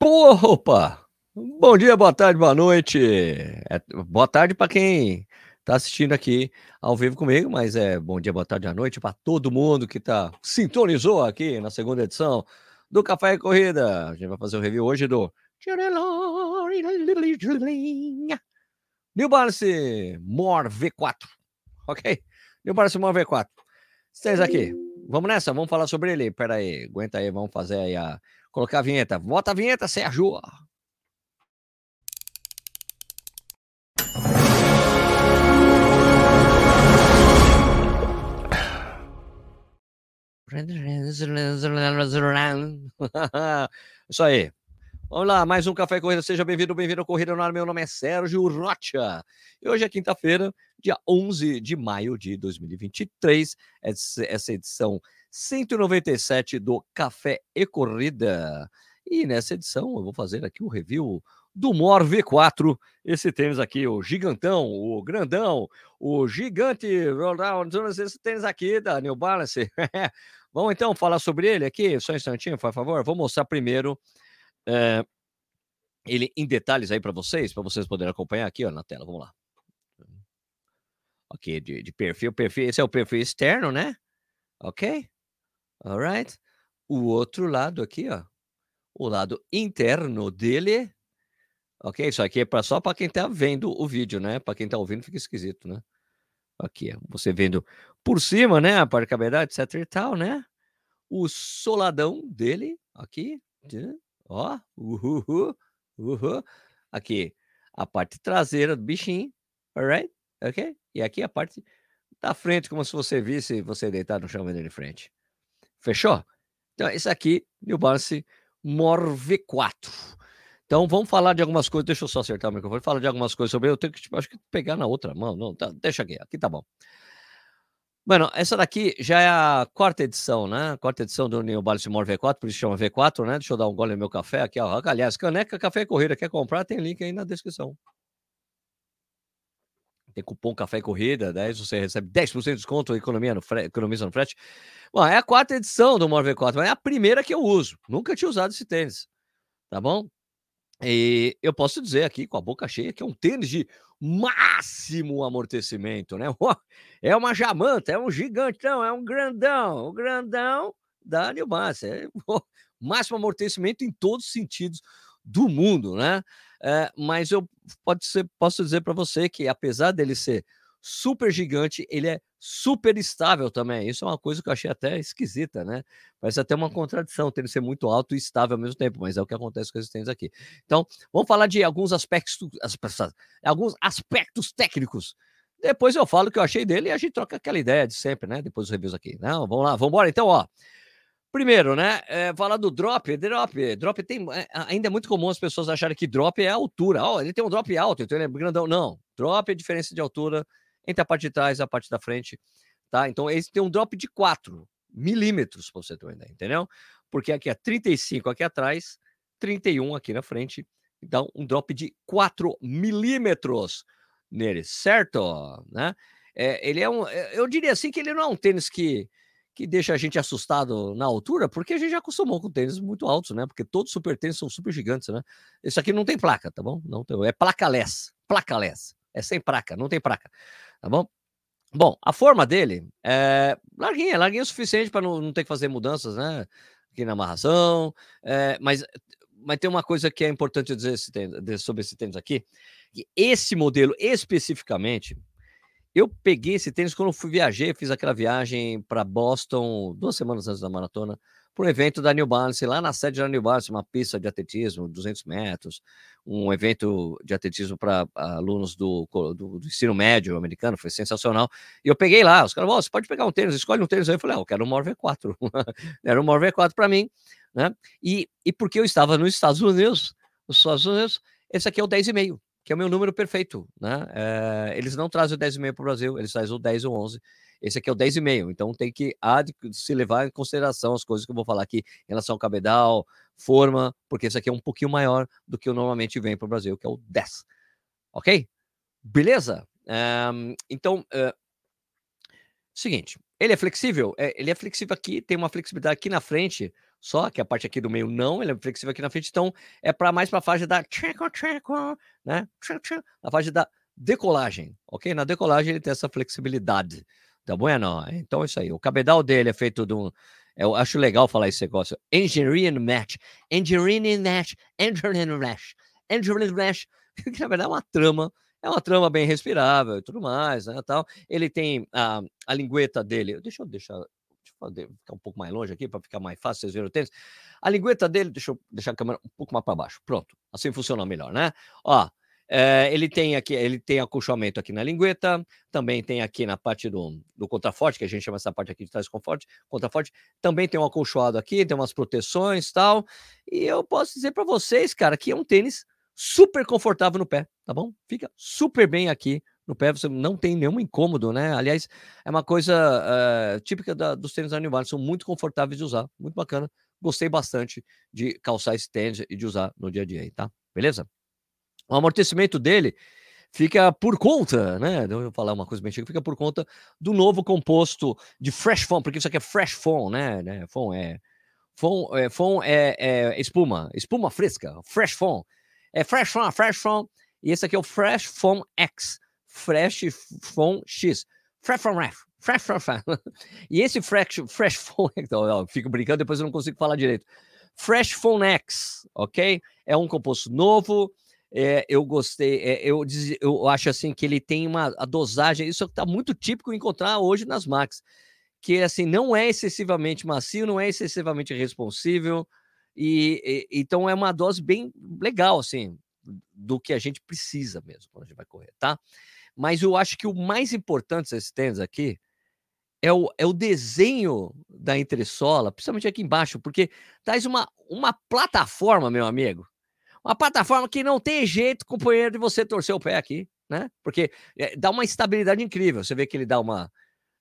Opa! Bom dia, boa tarde, boa noite. É, boa tarde para quem está assistindo aqui ao vivo comigo, mas é bom dia, boa tarde, boa noite para todo mundo que tá sintonizou aqui na segunda edição do Café e Corrida. A gente vai fazer o review hoje do New Balance More V4, ok? New Balance More V4. Vocês aqui, vamos nessa, vamos falar sobre ele. Pera aí, aguenta aí, vamos fazer aí a colocar a vinheta. Bota a vinheta, Sérgio. Isso aí. Vamos lá, mais um Café Corrida. Seja bem-vindo, bem-vindo à Corrida no ar. Meu nome é Sérgio Rocha. E hoje é quinta-feira, dia 11 de maio de 2023. Essa edição 197 do Café e Corrida. E nessa edição eu vou fazer aqui o review do Mor V4. Esse tênis aqui, o gigantão, o grandão, o gigante, esse tênis aqui da New Balance. Vamos então falar sobre ele aqui, só um instantinho, por favor. Vou mostrar primeiro é, ele em detalhes aí para vocês, para vocês poderem acompanhar aqui ó, na tela. Vamos lá. Ok, de, de perfil, perfil. Esse é o perfil externo, né? Ok? Alright? O outro lado aqui, ó. O lado interno dele. Ok? Isso aqui é pra, só para quem tá vendo o vídeo, né? Para quem tá ouvindo fica esquisito, né? Aqui, você vendo por cima, né? A parte de cabeçada, etc e tal, né? O soladão dele, aqui, ó, uhul, uhul. Aqui, a parte traseira do bichinho, alright? Ok? E aqui a parte da frente, como se você visse você deitado no chão vendo de frente. Fechou? Então, esse aqui, New Balance Mor V4. Então, vamos falar de algumas coisas. Deixa eu só acertar o microfone. Falar de algumas coisas sobre. Eu tenho que, tipo, acho que pegar na outra mão. Não, tá, deixa aqui. Aqui tá bom. Mano, essa daqui já é a quarta edição, né? Quarta edição do New Balance More V4, por isso chama V4, né? Deixa eu dar um gole no meu café aqui, ó. Aliás, caneca, café e corrida, quer comprar? Tem link aí na descrição. Tem cupom Café Corrida, 10, você recebe 10% de desconto, economia no frete, economiza no frete. Bom, é a quarta edição do More V4, mas é a primeira que eu uso. Nunca tinha usado esse tênis, tá bom? E eu posso dizer aqui, com a boca cheia, que é um tênis de máximo amortecimento, né? É uma jamanta, é um gigantão, é um grandão, o grandão da New. É máximo amortecimento em todos os sentidos do mundo, né? É, mas eu pode ser, posso dizer para você que, apesar dele ser super gigante, ele é super estável também. Isso é uma coisa que eu achei até esquisita, né? Parece até uma contradição ter ele ser muito alto e estável ao mesmo tempo, mas é o que acontece com esses tênis aqui. Então, vamos falar de alguns aspectos, alguns aspectos técnicos. Depois eu falo o que eu achei dele e a gente troca aquela ideia de sempre, né? Depois dos reviews aqui. Não, vamos lá, vamos embora. Então, ó. Primeiro, né? É, falar do drop. Drop, drop tem. É, ainda é muito comum as pessoas acharem que drop é a altura. Oh, ele tem um drop alto, então ele é grandão. Não. Drop é a diferença de altura entre a parte de trás e a parte da frente. Tá? Então, esse tem um drop de 4 milímetros, para você ter uma ideia, entendeu? Porque aqui é 35 aqui atrás, 31 aqui na frente. Então, um drop de 4 milímetros nele, certo? Né? É, ele é um. Eu diria assim que ele não é um tênis que que deixa a gente assustado na altura, porque a gente já acostumou com tênis muito altos, né? Porque todos os super tênis são super gigantes, né? Esse aqui não tem placa, tá bom? Não tem, é placaless, placaless. É sem placa, não tem placa, tá bom? Bom, a forma dele é larguinha, larguinha o suficiente para não, não, ter que fazer mudanças, né? Aqui na amarração, é, mas, mas tem uma coisa que é importante dizer esse tênis, sobre esse tênis aqui, que esse modelo especificamente, eu peguei esse tênis quando fui viajar, fiz aquela viagem para Boston duas semanas antes da maratona, para um evento da New Balance, lá na sede da New Balance, uma pista de atletismo, 200 metros, um evento de atletismo para alunos do, do, do, ensino médio americano, foi sensacional. E eu peguei lá, os caras, oh, você pode pegar um tênis, escolhe um tênis aí. Eu falei, ah, eu quero um More V4. Era um More V4 para mim, né? E, e porque eu estava nos Estados Unidos, nos Estados Unidos, esse aqui é o 10,5 que é o meu número perfeito, né? É, eles não trazem o 10,5 para o Brasil, eles trazem o 10 ou 11. Esse aqui é o 10,5, então tem que se levar em consideração as coisas que eu vou falar aqui em relação ao cabedal, forma, porque esse aqui é um pouquinho maior do que o normalmente vem para o Brasil, que é o 10. Ok? Beleza? Um, então, uh, seguinte, ele é flexível? É, ele é flexível aqui, tem uma flexibilidade aqui na frente, só, que a parte aqui do meio não, ele é flexível aqui na frente, então é para mais para a fase da né? A fase da decolagem, ok? Na decolagem ele tem essa flexibilidade, tá bom? Não, então é isso aí. O cabedal dele é feito de um eu acho legal falar esse negócio. Engineering Match. Engineering Match. Engineering Match. Engineering Match. Que na verdade é uma trama. É uma trama bem respirável e tudo mais, né? Tal. Ele tem a, a lingueta dele. Deixa eu deixar ficar um pouco mais longe aqui para ficar mais fácil vocês verem o tênis. A lingueta dele, deixa eu deixar a câmera um pouco mais para baixo. Pronto, assim funciona melhor, né? Ó, é, ele tem aqui, ele tem acolchoamento aqui na lingueta, também tem aqui na parte do, do contraforte, que a gente chama essa parte aqui de trás conforte, contraforte, também tem um acolchoado aqui, tem umas proteções tal. E eu posso dizer para vocês, cara, que é um tênis super confortável no pé, tá bom? Fica super bem aqui no pé, você não tem nenhum incômodo, né? Aliás, é uma coisa uh, típica da, dos tênis Balance, são muito confortáveis de usar, muito bacana. Gostei bastante de calçar esse tênis e de usar no dia a dia aí, tá? Beleza? O amortecimento dele fica por conta, né? Eu vou falar uma coisa bem chique, fica por conta do novo composto de fresh foam, porque isso aqui é fresh foam, né? né? Foam é foam, é, foam é, é espuma, espuma fresca, fresh foam. É fresh foam, fresh foam. E esse aqui é o Fresh Foam X, Fresh Foam X, Fresh Foam Ref, Fresh Foam E esse Fresh, fresh Foam, então, ó, fico brincando, depois eu não consigo falar direito. Fresh Foam X, ok? É um composto novo, é, eu gostei, é, eu, eu acho assim que ele tem uma a dosagem, isso está muito típico encontrar hoje nas Max, que assim não é excessivamente macio, não é excessivamente responsível, e, e, então é uma dose bem legal assim do que a gente precisa mesmo quando a gente vai correr, tá? Mas eu acho que o mais importante desses tênis aqui é o, é o desenho da entressola, principalmente aqui embaixo, porque traz uma, uma plataforma, meu amigo, uma plataforma que não tem jeito, companheiro, de você torcer o pé aqui, né? Porque é, dá uma estabilidade incrível. Você vê que ele dá uma.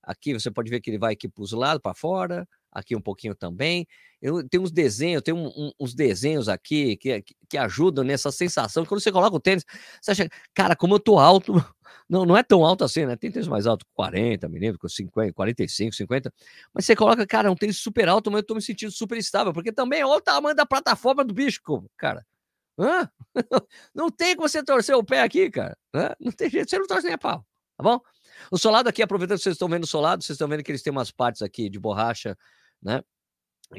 Aqui você pode ver que ele vai aqui para os lados, para fora, aqui um pouquinho também. Eu, tem uns desenhos, tem um, um, uns desenhos aqui que, que, ajudam nessa sensação. Quando você coloca o tênis, você acha, cara, como eu tô alto, não, não é tão alto assim, né? Tem tênis mais alto, 40 milímetros, 50, 45, 50. Mas você coloca, cara, um tênis super alto, mas eu tô me sentindo super estável, porque também olha o tamanho da plataforma do bicho, cara. Hã? Não tem como você torcer o pé aqui, cara. Hã? Não tem jeito, você não torce nem a pau, tá bom? O solado aqui, aproveitando que vocês estão vendo o solado, vocês estão vendo que eles têm umas partes aqui de borracha, né?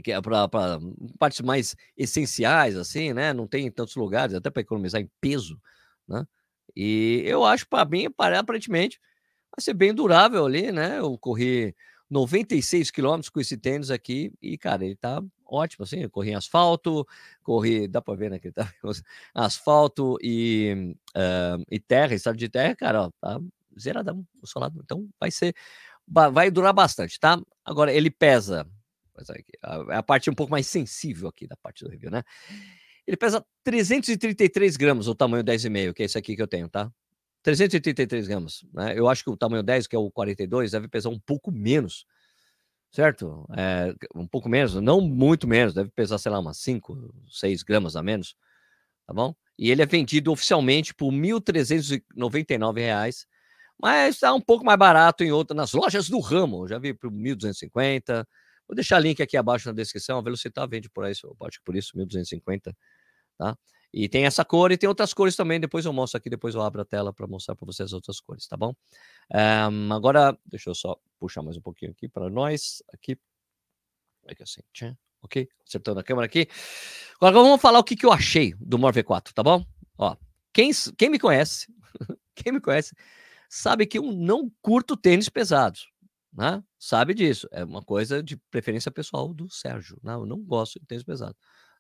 Que é para partes mais essenciais, assim, né? Não tem em tantos lugares, até para economizar em peso, né? E eu acho, para mim, aparentemente, vai ser bem durável ali, né? Eu corri 96 quilômetros com esse tênis aqui e, cara, ele tá ótimo, assim, eu corri em asfalto, corri, dá para ver, né, que tá asfalto e, uh, e terra, estado de terra, cara, ó, tá zeradão o solado, então vai ser, vai durar bastante, tá? Agora, ele pesa, é a parte um pouco mais sensível aqui da parte do review, né? Ele pesa 333 gramas, o tamanho 10,5, que é esse aqui que eu tenho, tá? 333 gramas, né? Eu acho que o tamanho 10, que é o 42, deve pesar um pouco menos, certo? É, um pouco menos, não muito menos, deve pesar, sei lá, umas 5, 6 gramas a menos, tá bom? E ele é vendido oficialmente por R$ 1.399, mas está um pouco mais barato em outras, nas lojas do ramo, já vi por 1.250. Vou deixar link aqui abaixo na descrição, a Velocitar vende por isso, acho que por isso, 1.250, tá? E tem essa cor e tem outras cores também. Depois eu mostro aqui, depois eu abro a tela para mostrar para vocês as outras cores, tá bom? Um, agora, deixa eu só puxar mais um pouquinho aqui para nós. Aqui. Aqui assim, ok? Acertando a câmera aqui. Agora vamos falar o que, que eu achei do Morve 4, tá bom? Ó, quem, quem me conhece, quem me conhece, sabe que eu não curto tênis pesados. Né? Sabe disso. É uma coisa de preferência pessoal do Sérgio. Né? Eu não gosto de tênis pesado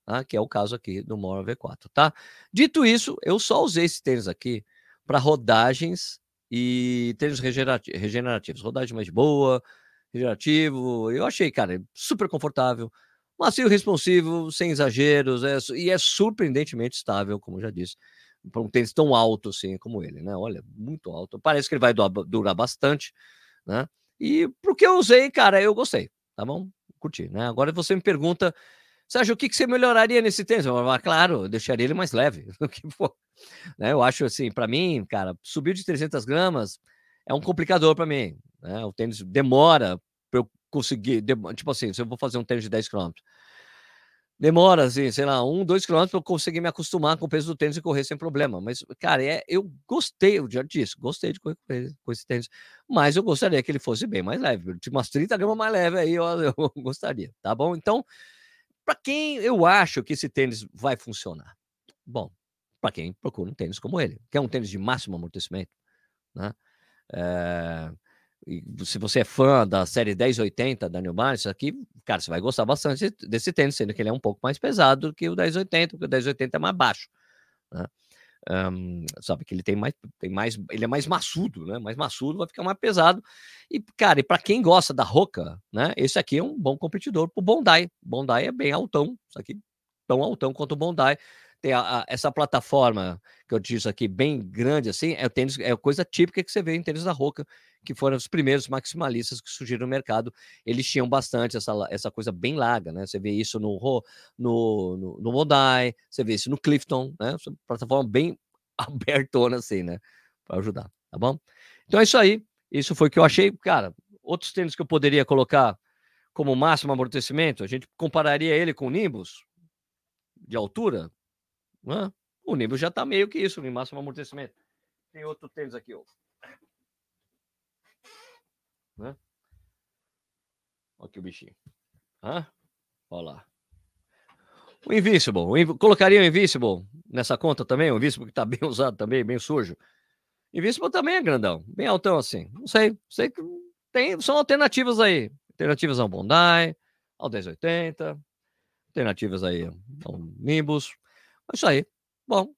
tá? que é o caso aqui do Mora V4, tá? Dito isso, eu só usei esse tênis aqui para rodagens e tênis regenerativos, rodagem mais boa, regenerativo, eu achei, cara, super confortável, macio responsivo, sem exageros, é, e é surpreendentemente estável, como já disse, para um tênis tão alto assim como ele, né? Olha, muito alto. Parece que ele vai durar bastante, né? E pro que eu usei, cara, eu gostei, tá bom? Curti, né? Agora você me pergunta Sérgio, o que, que você melhoraria nesse tênis? Eu, claro, eu deixaria ele mais leve. né? Eu acho assim, para mim, cara, subir de 300 gramas é um complicador para mim. Né? O tênis demora para eu conseguir, tipo assim, se eu vou fazer um tênis de 10 km, Demora, assim, sei lá, um, dois quilômetros para eu conseguir me acostumar com o peso do tênis e correr sem problema. Mas, cara, é, eu gostei, disse, gostei de correr com esse tênis. Mas eu gostaria que ele fosse bem mais leve. Tipo, umas 30 gramas mais leve aí, eu, eu gostaria, tá bom? Então, para quem eu acho que esse tênis vai funcionar? Bom, para quem procura um tênis como ele, que é um tênis de máximo amortecimento, né? É, se você é fã da série 1080 da New Balance, aqui, cara, você vai gostar bastante desse tênis, sendo que ele é um pouco mais pesado do que o 1080, porque o 1080 é mais baixo. Né? Um, sabe que ele tem mais, tem mais, ele é mais maçudo, né? Mais maçudo, vai ficar mais pesado. E, cara, e para quem gosta da Roca, né? Esse aqui é um bom competidor pro Bondi. Bondi é bem altão, isso aqui tão altão quanto o Bondi tem a, a, essa plataforma que eu disse aqui, bem grande assim, é o tênis, é coisa típica que você vê em tênis da Roca, que foram os primeiros maximalistas que surgiram no mercado. Eles tinham bastante essa, essa coisa bem larga, né? Você vê isso no no, no, no Modai, você vê isso no Clifton, né? Plataforma bem abertona assim, né? Para ajudar, tá bom? Então é isso aí. Isso foi o que eu achei, cara. Outros tênis que eu poderia colocar como máximo amortecimento, a gente compararia ele com o Nimbus de altura, né? O Nimbus já está meio que isso, em máximo amortecimento. Tem outro tênis aqui, ó. Né? Olha aqui o bichinho. Hã? Olha lá. O Invincible. O Colocaria o Invincible nessa conta também? O Invincible que está bem usado também, bem sujo. Invincible também é grandão, bem altão assim. Não sei. Sei que tem, são alternativas aí. Alternativas ao Bondi, ao 1080. Alternativas aí ao Nimbus. É isso aí. Bom,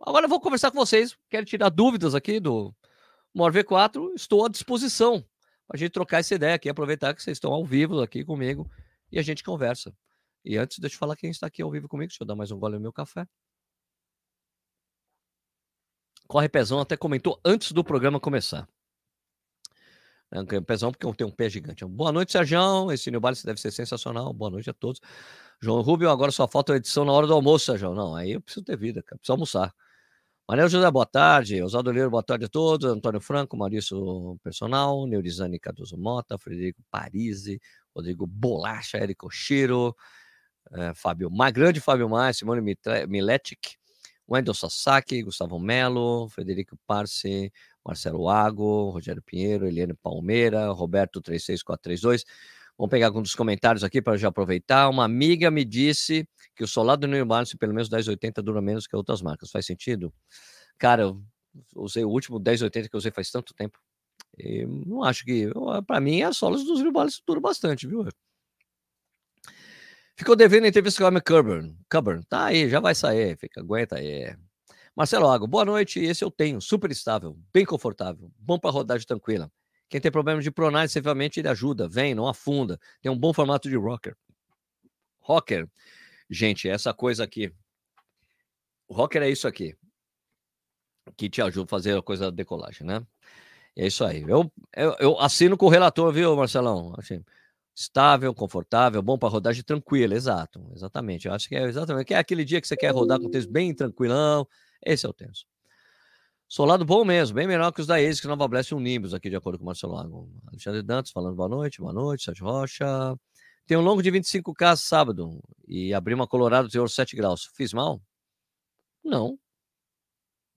agora eu vou conversar com vocês. Quero tirar dúvidas aqui do Mor V4. Estou à disposição para a gente trocar essa ideia aqui, aproveitar que vocês estão ao vivo aqui comigo e a gente conversa. E antes, deixa eu falar quem está aqui ao vivo comigo. Deixa eu dar mais um gole no meu café. Corre Pezão até comentou antes do programa começar. É Pezão, porque eu tenho um pé gigante. Boa noite, Sérgio. Esse New Balance deve ser sensacional. Boa noite a todos. João Rubio, agora só falta a edição na hora do almoço, Sérgio. Não, aí eu preciso ter vida, cara. Preciso almoçar. Manuel José, boa tarde. Oswaldo Leiro, boa tarde a todos. Antônio Franco, Maurício Personal, Neurizane Cardoso Mota, Frederico Parisi, Rodrigo Bolacha, Érico Chiro, é, Fábio grande Fábio Mais, Simone Miletic, Wendel Sasaki, Gustavo Melo, Frederico Parse, Marcelo Ago, Rogério Pinheiro, Eliane Palmeira, Roberto 36432. Vamos pegar alguns dos comentários aqui para já aproveitar. Uma amiga me disse que o solado do New Balance, pelo menos 1080, dura menos que outras marcas. Faz sentido? Cara, eu usei o último 1080 que eu usei faz tanto tempo. E não acho que. Para mim, as solas dos New Balance duram bastante, viu? Ficou devendo a entrevista com a Coburn. Coburn, tá aí, já vai sair. Fica, aguenta aí. Marcelo Água, boa noite. Esse eu tenho, super estável, bem confortável, bom para rodagem tranquila. Quem tem problema de pronagem, efetivamente, ele ajuda, vem, não afunda. Tem um bom formato de rocker. Rocker, gente, essa coisa aqui. O rocker é isso aqui. Que te ajuda a fazer a coisa da decolagem, né? É isso aí. Eu, eu, eu assino com o relator, viu, Marcelão? Assim, estável, confortável, bom para rodagem tranquila, exato. Exatamente. Eu acho que é exatamente. Que é aquele dia que você quer rodar com o texto bem tranquilão, esse é o tenso. Solado bom mesmo, bem melhor que os da ASICS, Nova Blast e um Nimbus, aqui de acordo com o Marcelo Lago. Alexandre Dantas falando boa noite, boa noite, Sérgio Rocha. Tem um longo de 25K sábado e abri uma Colorado teor 7 graus. Fiz mal? Não.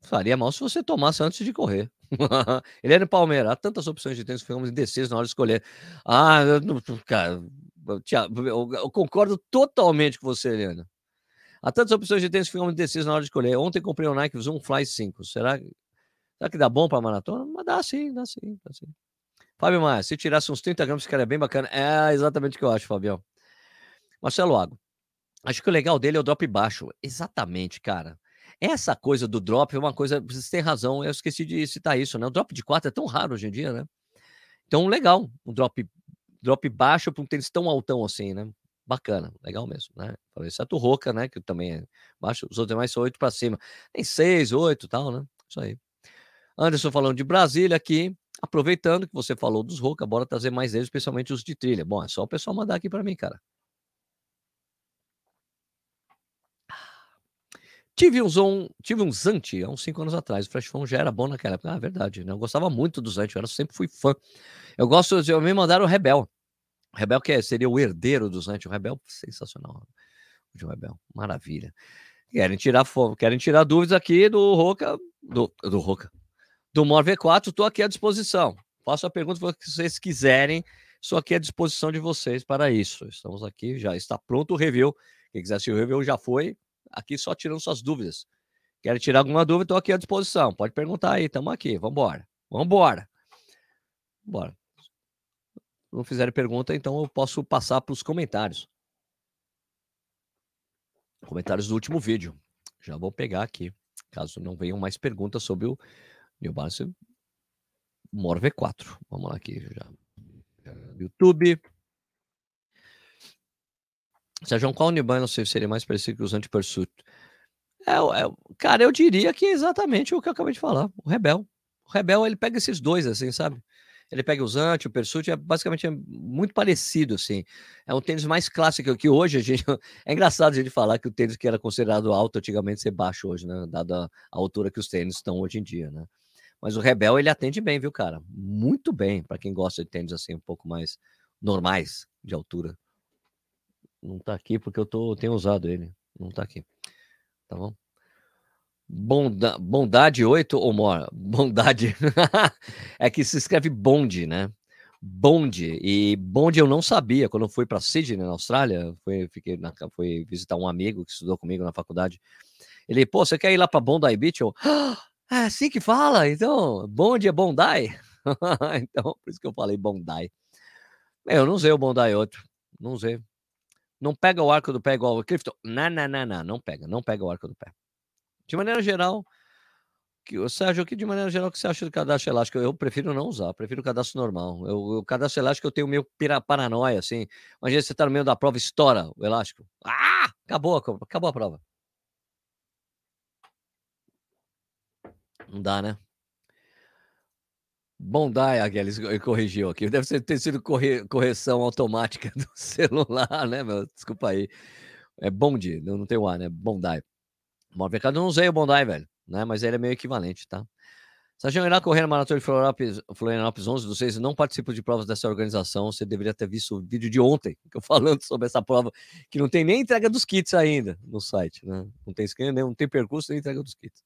Faria mal se você tomasse antes de correr. Ele era Palmeiras. Há tantas opções de tênis que ficamos indecisos na hora de escolher. Ah, eu, cara, eu, eu concordo totalmente com você, Helena. Há tantas opções de tênis que ficam indecisos na hora de escolher. Ontem comprei o um Nike Zoom Fly 5. Será, será que dá bom para maratona? Mas dá sim, dá sim, dá sim. Fábio Maia, se tirasse uns 30 gramas, é bem bacana. É exatamente o que eu acho, Fabião. Marcelo Ago. Acho que o legal dele é o drop baixo. Exatamente, cara. Essa coisa do drop é uma coisa. Vocês têm razão, eu esqueci de citar isso, né? O drop de 4 é tão raro hoje em dia, né? Então, legal. Um drop, drop baixo para um tênis tão altão assim, né? bacana, legal mesmo, né? Exceto o Roca, né? Que também é baixo, os outros demais são oito para cima. Tem seis, oito tal, né? Isso aí. Anderson falando de Brasília aqui, aproveitando que você falou dos Roca, bora trazer mais deles, especialmente os de trilha. Bom, é só o pessoal mandar aqui para mim, cara. Tive um Zon, tive um Zante há uns cinco anos atrás. O Flash Phone já era bom naquela época. Ah, verdade, né? Eu gostava muito do Zante, eu era, sempre fui fã. Eu gosto, eu me mandaram o Rebel. O Rebel que é, seria o herdeiro dos Zante, o Rebel sensacional. um Rebel. Maravilha. Querem tirar, querem tirar dúvidas aqui do Roca, do, do Roca, do Mor V4, estou aqui à disposição. Faço a pergunta que vocês quiserem, estou aqui à disposição de vocês para isso. Estamos aqui, já está pronto o review. Quem quiser assistir o review já foi, aqui só tirando suas dúvidas. Quer tirar alguma dúvida, estou aqui à disposição. Pode perguntar aí, estamos aqui, vamos embora. Vamos embora. Bora. Não fizerem pergunta, então eu posso passar para os comentários. Comentários do último vídeo. Já vou pegar aqui, caso não venham mais perguntas sobre o New Balance Mor V4. Vamos lá aqui já. YouTube. Sérgio, qual New Balance seria mais parecido que os anti-pursuit? É, é, cara, eu diria que é exatamente o que eu acabei de falar. O Rebel. O Rebel, ele pega esses dois, assim, sabe? Ele pega o Zante, o Pursuit, é basicamente é muito parecido, assim. É um tênis mais clássico que hoje a gente. É engraçado a gente falar que o tênis que era considerado alto antigamente ser baixo hoje, né? Dada a altura que os tênis estão hoje em dia, né? Mas o Rebel ele atende bem, viu, cara? Muito bem, para quem gosta de tênis assim um pouco mais normais de altura. Não tá aqui porque eu tô tenho usado ele. Não tá aqui. Tá bom? Bonda, bondade 8 ou more? Bondade. é que se escreve bonde, né? Bonde. E bonde eu não sabia. Quando eu fui para Sydney, na Austrália, fui, fiquei na, fui visitar um amigo que estudou comigo na faculdade. Ele, pô, você quer ir lá para Bondi Beach? Eu, ah, é assim que fala? Então, bonde é Bondi? então, por isso que eu falei Bondi. Eu não usei o Bondi 8. Não usei. Não pega o arco do pé igual o Clifton. Não, não, não, não. Não pega. Não pega o arco do pé. De maneira geral, que, Sérgio, o que de maneira geral que você acha do cadastro elástico? Eu prefiro não usar, prefiro o cadastro normal. Eu, o cadastro elástico eu tenho meio paranoia, assim. Imagina você tá no meio da prova, estoura o elástico. Ah! Acabou, acabou a prova. Não dá, né? Bom dá, Agueles corrigiu aqui. Deve ter sido corre, correção automática do celular, né, meu? Desculpa aí. É Bondi, não, tem o A, né? Bondai. O mercado não usei o Bondi, velho, né? Mas ele é meio equivalente, tá? Sérgio, irá correr na Maratona de Florianópolis, Florianópolis 11 do 6 não participo de provas dessa organização. Você deveria ter visto o vídeo de ontem, que eu falando sobre essa prova, que não tem nem entrega dos kits ainda no site, né? Não tem scan, não tem percurso nem entrega dos kits.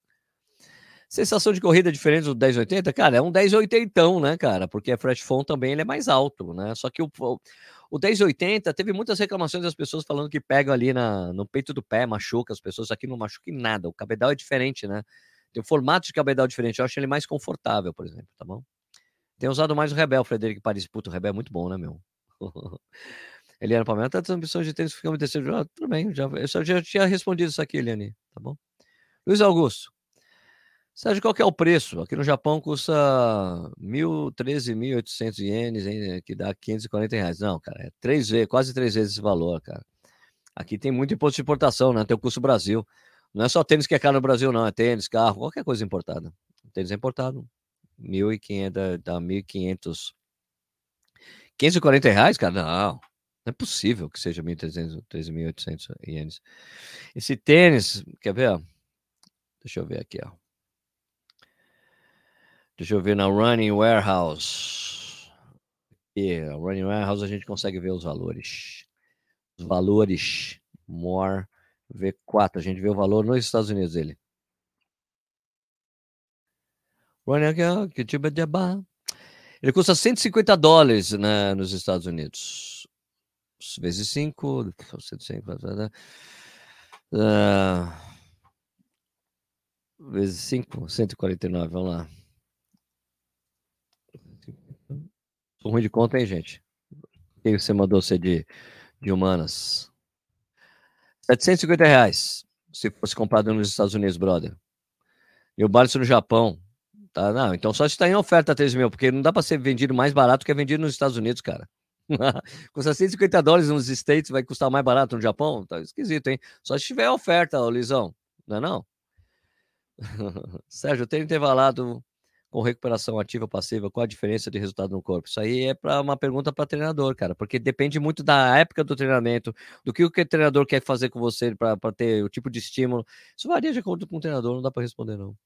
Sensação de corrida diferente do 1080? Cara, é um 1080, né, cara? Porque a Fresh Phone também ele é mais alto, né? Só que o, o 1080 teve muitas reclamações das pessoas falando que pega ali na, no peito do pé, machuca as pessoas. Aqui não machuca em nada. O cabedal é diferente, né? Tem um formato de cabedal diferente. Eu acho ele mais confortável, por exemplo, tá bom? Tem usado mais o Rebel, Frederico Paris. Puta, o Rebel é muito bom, né, meu? Eliane Palmeiras, tá transmissão de tênis ficamos terceiro. Ah, tudo bem, já, eu já tinha respondido isso aqui, Eliane, tá bom? Luiz Augusto. Sérgio, qual que é o preço? Aqui no Japão custa 13.800 ienes, hein, que dá 540 reais. Não, cara, é três vezes, quase três vezes esse valor, cara. Aqui tem muito imposto de importação, né? Tem o custo Brasil. Não é só tênis que é caro no Brasil, não. É tênis, carro, qualquer coisa importada. tênis é importado. 1.500, dá 1.500. 540 reais, cara? Não. Não é possível que seja 1.300, 13.800 ienes. Esse tênis, quer ver? Deixa eu ver aqui, ó. Deixa eu ver na Running Warehouse. E a Running Warehouse a gente consegue ver os valores. Os valores. More V4. A gente vê o valor nos Estados Unidos dele. Ele custa 150 dólares né, nos Estados Unidos. Vezes 5. 150. Uh, vezes 5, 149. Vamos lá. Sou ruim de conta, hein, gente? Quem você mandou ser de, de humanas? 750 reais. Se fosse comprado nos Estados Unidos, brother. E o Barça no Japão. Tá, não, então só está em oferta 3 mil, porque não dá para ser vendido mais barato que é vendido nos Estados Unidos, cara. Custa 150 dólares nos States, vai custar mais barato no Japão? Tá esquisito, hein? Só se tiver oferta, Lisão. Não é não? Sérgio, eu tenho intervalado com recuperação ativa ou passiva, qual a diferença de resultado no corpo? Isso aí é para uma pergunta para treinador, cara, porque depende muito da época do treinamento, do que o que o treinador quer fazer com você para ter o tipo de estímulo. Isso varia de acordo com o treinador, não dá para responder não.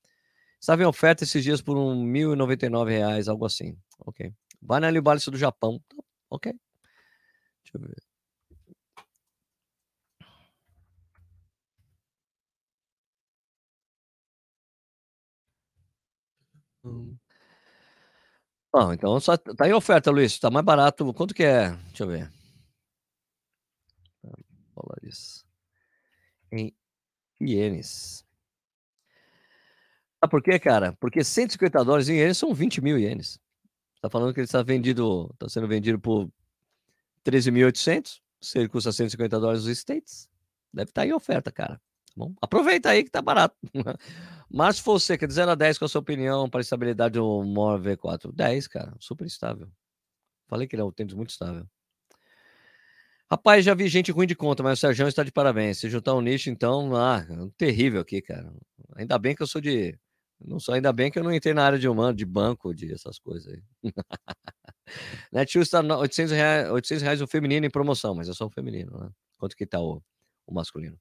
Estava em oferta esses dias por um R$ 1.099, algo assim. Ok. Vai na Libalista do Japão. Ok. Deixa eu ver. Hum. Bom, então só tá em oferta, Luiz. Tá mais barato. Quanto que é? Deixa eu ver. Dólares. Em ienes. Sabe por quê, cara? Porque 150 dólares em ienes são 20 mil ienes. Tá falando que ele está vendido, tá sendo vendido por 13.800. Se ele custa 150 dólares os States, deve estar tá em oferta, cara. Tá bom, aproveita aí que tá barato. Mas você quer de 0 a 10, qual a sua opinião para a estabilidade do More V4? 10, cara. Super estável. Falei que ele é um tênis muito estável. Rapaz, já vi gente ruim de conta, mas o Sérgio está de parabéns. Se juntar um nicho, então, ah, é terrível aqui, cara. Ainda bem que eu sou de. Não sou, ainda bem que eu não entrei na área de humano, de banco, de essas coisas aí. Netshoes está 800 reais, 800 reais o feminino em promoção, mas é só o feminino, né? Quanto que tá o, o masculino?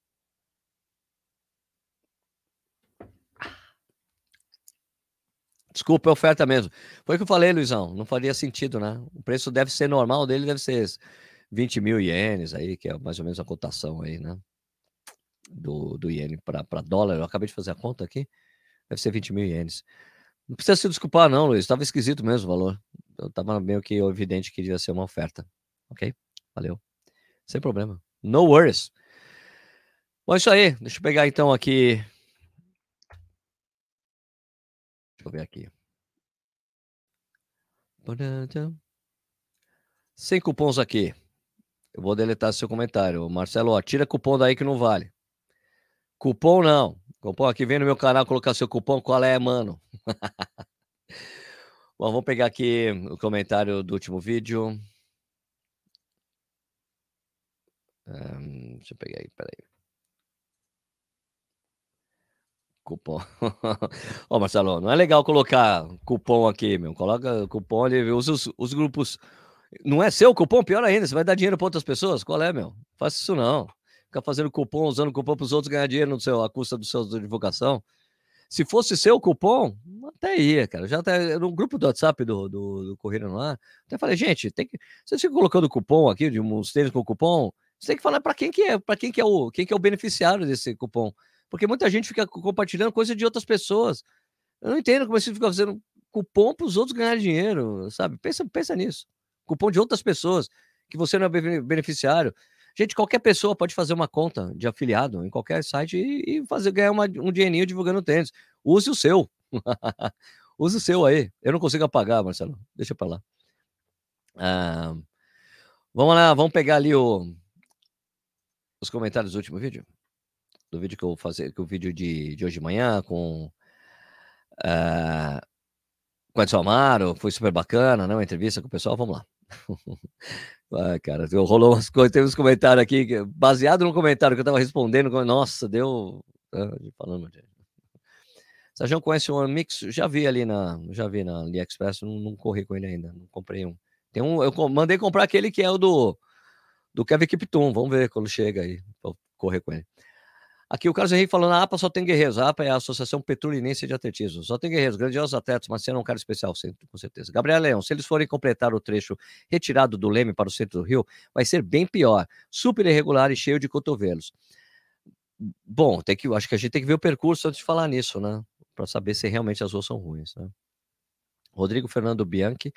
Desculpa, é oferta mesmo. Foi o que eu falei, Luizão. Não faria sentido, né? O preço deve ser normal dele, deve ser 20 mil ienes aí, que é mais ou menos a cotação aí, né? Do, do iene para dólar. Eu acabei de fazer a conta aqui. Deve ser 20 mil ienes. Não precisa se desculpar, não, Luiz. Estava esquisito mesmo o valor. Estava meio que evidente que devia ser uma oferta. Ok? Valeu. Sem problema. No worries. Bom, é isso aí. Deixa eu pegar então aqui. Deixa eu ver aqui. Sem cupons aqui. Eu vou deletar seu comentário. Marcelo, ó, tira cupom daí que não vale. Cupom não. Cupom aqui, vem no meu canal colocar seu cupom. Qual é, mano? Bom, vamos pegar aqui o comentário do último vídeo. Um, deixa eu pegar aí, peraí. Cupom. Ó, Marcelo, não é legal colocar cupom aqui, meu. Coloca cupom, ele usa os, os grupos. Não é seu cupom? Pior ainda, você vai dar dinheiro para outras pessoas? Qual é, meu? Faça isso não. Ficar fazendo cupom, usando cupom para os outros ganhar dinheiro no seu, à custa do seu divulgação. Se fosse seu cupom, até ia, cara. Já até no grupo do WhatsApp do, do, do Correio no Ar, até falei, gente, tem que. Vocês ficam colocando cupom aqui, de uns tênis com cupom, você tem que falar para quem que é, para quem que é o quem que é o beneficiário desse cupom. Porque muita gente fica compartilhando coisa de outras pessoas. Eu não entendo como você fica fazendo cupom para os outros ganharem dinheiro, sabe? Pensa, pensa nisso. Cupom de outras pessoas, que você não é beneficiário. Gente, qualquer pessoa pode fazer uma conta de afiliado em qualquer site e, fazer ganhar uma, um dinheirinho divulgando tênis. Use o seu. Use o seu aí. Eu não consigo apagar, Marcelo. Deixa para lá. Ah, vamos lá, vamos pegar ali o, os comentários do último vídeo. Do vídeo que eu fazer, que o vídeo de, de hoje de manhã com. Uh, com Edson Amaro, foi super bacana, né? Uma entrevista com o pessoal, vamos lá. Ah, cara, rolou umas coisas, teve uns comentários aqui, baseado no comentário que eu tava respondendo, nossa, deu. Ah, falando, Sérgio conhece o Mix? Já vi ali na, já vi na AliExpress, não, não corri com ele ainda, não comprei um. Tem um, eu mandei comprar aquele que é o do do Kevin Kipton, vamos ver quando chega aí, vou correr com ele. Aqui o Carlos Henrique falando, a APA só tem guerreiros. A APA é a Associação Petrolinense de Atletismo. Só tem guerreiros, grandiosos atletas, mas sendo um cara especial, com certeza. Gabriel Leão, se eles forem completar o trecho retirado do Leme para o centro do Rio, vai ser bem pior. Super irregular e cheio de cotovelos. Bom, tem que, acho que a gente tem que ver o percurso antes de falar nisso, né? Para saber se realmente as ruas são ruins, né? Rodrigo Fernando Bianchi.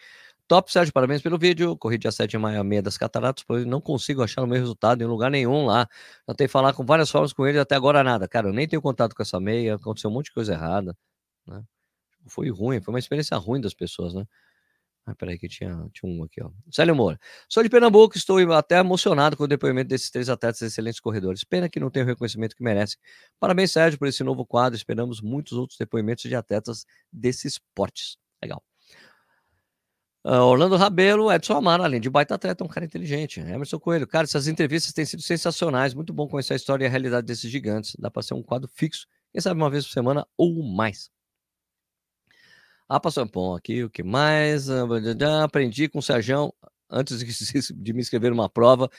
Top, Sérgio, parabéns pelo vídeo. Corri dia 7 de maio a meia das cataratas, pois não consigo achar o meu resultado em lugar nenhum lá. Tentei falar com várias formas com ele, até agora nada. Cara, eu nem tenho contato com essa meia, aconteceu um monte de coisa errada. Né? Foi ruim, foi uma experiência ruim das pessoas, né? Ah, peraí, que tinha, tinha um aqui, ó. Célio Moura. Sou de Pernambuco, estou até emocionado com o depoimento desses três atletas excelentes corredores. Pena que não tenham o reconhecimento que merecem. Parabéns, Sérgio, por esse novo quadro. Esperamos muitos outros depoimentos de atletas desses esportes. Legal. Uh, Orlando Rabelo, Edson Amaro, além de baita atleta, um cara inteligente. Emerson Coelho, cara, essas entrevistas têm sido sensacionais. Muito bom conhecer a história e a realidade desses gigantes. Dá para ser um quadro fixo, quem sabe uma vez por semana ou mais. Ah, passou bom aqui, o que mais? Ah, aprendi com o Sérgio antes de me inscrever numa prova.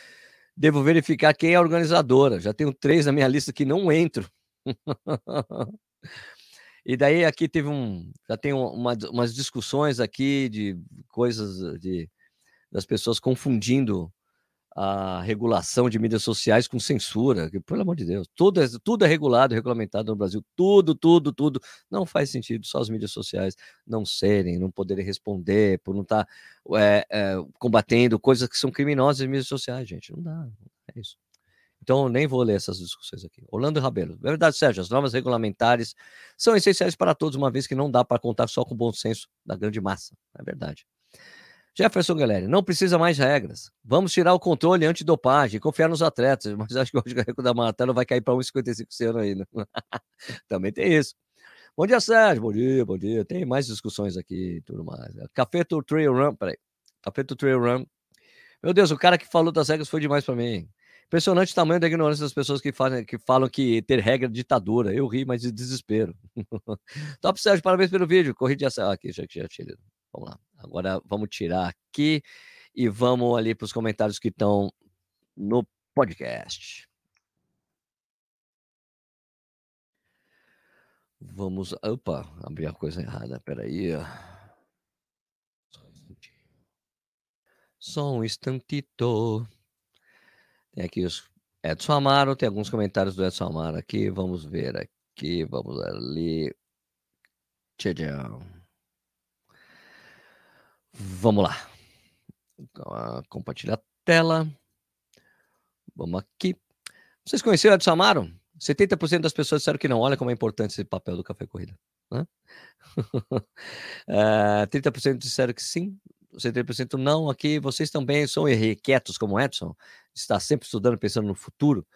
Devo verificar quem é a organizadora. Já tenho três na minha lista que não entro. E daí aqui teve um, já tem uma, umas discussões aqui de coisas de das pessoas confundindo a regulação de mídias sociais com censura, que, pelo amor de Deus, tudo é, tudo é regulado, regulamentado no Brasil, tudo, tudo, tudo. Não faz sentido só as mídias sociais não serem, não poderem responder, por não estar é, é, combatendo coisas que são criminosas em mídias sociais, gente. Não dá, é isso. Então, nem vou ler essas discussões aqui. Orlando Rabelo. Verdade, Sérgio, as normas regulamentares são essenciais para todos, uma vez que não dá para contar só com o bom senso da grande massa. É verdade. Jefferson Galera, não precisa mais regras. Vamos tirar o controle antidopagem, confiar nos atletas, mas acho que hoje o recorde da maratona vai cair para 1,55 esse ano ainda. Também tem isso. Bom dia, Sérgio. Bom dia, bom dia. Tem mais discussões aqui tudo mais. Café to Trail Run, peraí. Café to Trail Run. Meu Deus, o cara que falou das regras foi demais para mim. Impressionante o tamanho da ignorância das pessoas que, fazem, que falam que ter regra é ditadura. Eu ri, mas de desespero. Top Sérgio, parabéns pelo vídeo. Corrida de... Ah, aqui, já, já tirei. Vamos lá. Agora vamos tirar aqui e vamos ali para os comentários que estão no podcast. Vamos. Opa, abri a coisa errada. Peraí. Só um instantito. Tem aqui os Edson Amaro, tem alguns comentários do Edson Amaro aqui. Vamos ver aqui, vamos ali. Tchau. Vamos lá. Então, compartilhar a tela. Vamos aqui. Vocês conheceram Edson Amaro? 70% das pessoas disseram que não. Olha como é importante esse papel do Café Corrida. Né? uh, 30% disseram que sim. 70% não. Aqui vocês também são irrequietos como Edson. Está sempre estudando, pensando no futuro.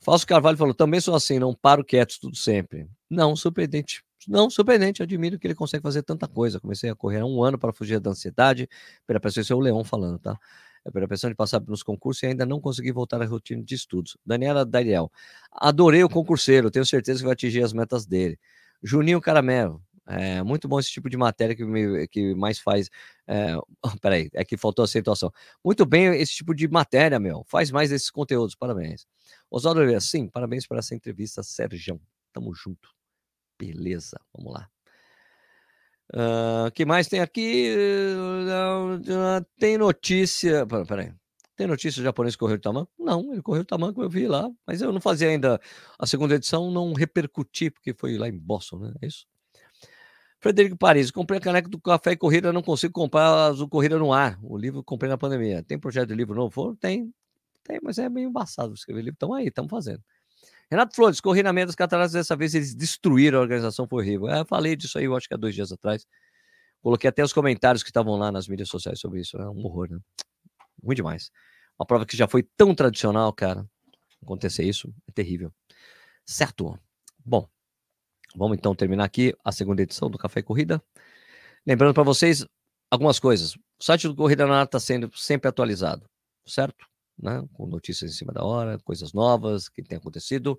Falso Carvalho falou: também sou assim, não paro quieto tudo sempre. Não, surpreendente. Não, surpreendente, admiro que ele consegue fazer tanta coisa. Comecei a correr há um ano para fugir da ansiedade, pressão, isso é o Leão falando, tá? É pela pressão de passar nos concursos e ainda não consegui voltar à rotina de estudos. Daniela Daniel, adorei o concurseiro, tenho certeza que vai atingir as metas dele. Juninho Caramelo, é muito bom esse tipo de matéria que, me, que mais faz. É, peraí, é que faltou a situação. Muito bem esse tipo de matéria, meu. Faz mais esses conteúdos, parabéns. Oswaldo Oliveira, sim, parabéns por essa entrevista, Sérgio. Tamo junto. Beleza, vamos lá. O uh, que mais tem aqui? Tem notícia. Peraí. Tem notícia japonês que correu tamanho? Não, ele correu de tamanho eu vi lá. Mas eu não fazia ainda a segunda edição, não repercuti, porque foi lá em Boston, né? É isso? Frederico Paris, comprei a caneca do Café e Corrida, não consigo comprar o Corrida no Ar. O livro comprei na pandemia. Tem projeto de livro novo? Tem, tem, mas é meio embaçado escrever livro. Então aí, estamos fazendo. Renato Flores, corri na meia dos cataratas, dessa vez eles destruíram a organização, foi horrível. É, eu falei disso aí, eu acho que há dois dias atrás. Coloquei até os comentários que estavam lá nas mídias sociais sobre isso. É um horror, né? Ruim demais. Uma prova que já foi tão tradicional, cara. Acontecer isso é terrível. Certo. Bom, vamos então terminar aqui a segunda edição do Café e Corrida. Lembrando para vocês algumas coisas. O site do Corrida na está sendo sempre atualizado, certo? Né, com notícias em cima da hora, coisas novas que tem acontecido.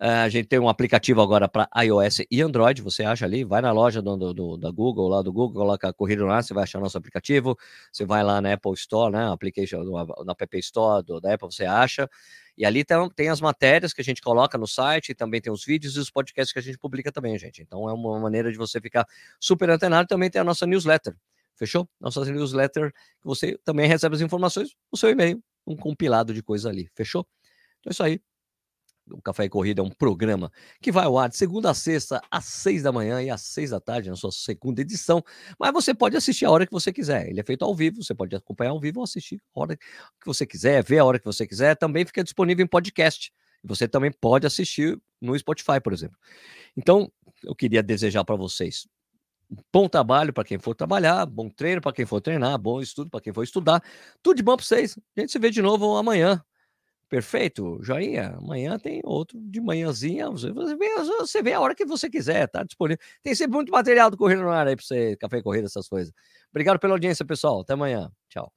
Uh, a gente tem um aplicativo agora para iOS e Android, você acha ali, vai na loja do, do, do, da Google, lá do Google, coloca Corrida lá, você vai achar nosso aplicativo, você vai lá na Apple Store, né, application, na App Store do, da Apple, você acha, e ali tem, tem as matérias que a gente coloca no site, também tem os vídeos e os podcasts que a gente publica também, gente. Então é uma maneira de você ficar super antenado, também tem a nossa newsletter, Fechou? Nossa newsletter, que você também recebe as informações no seu e-mail um compilado de coisa ali. Fechou? Então é isso aí. O Café e Corrida é um programa que vai ao ar de segunda a sexta, às seis da manhã e às seis da tarde, na sua segunda edição. Mas você pode assistir a hora que você quiser. Ele é feito ao vivo, você pode acompanhar ao vivo ou assistir a hora que você quiser, ver a hora que você quiser. Também fica disponível em podcast. Você também pode assistir no Spotify, por exemplo. Então, eu queria desejar para vocês Bom trabalho para quem for trabalhar, bom treino para quem for treinar, bom estudo para quem for estudar. Tudo de bom para vocês. A gente se vê de novo amanhã. Perfeito? Joinha. Amanhã tem outro de manhãzinha. Você vê, você vê a hora que você quiser, tá disponível. Tem sempre muito material do Corrida no Ar aí para você, café corrida, essas coisas. Obrigado pela audiência, pessoal. Até amanhã. Tchau.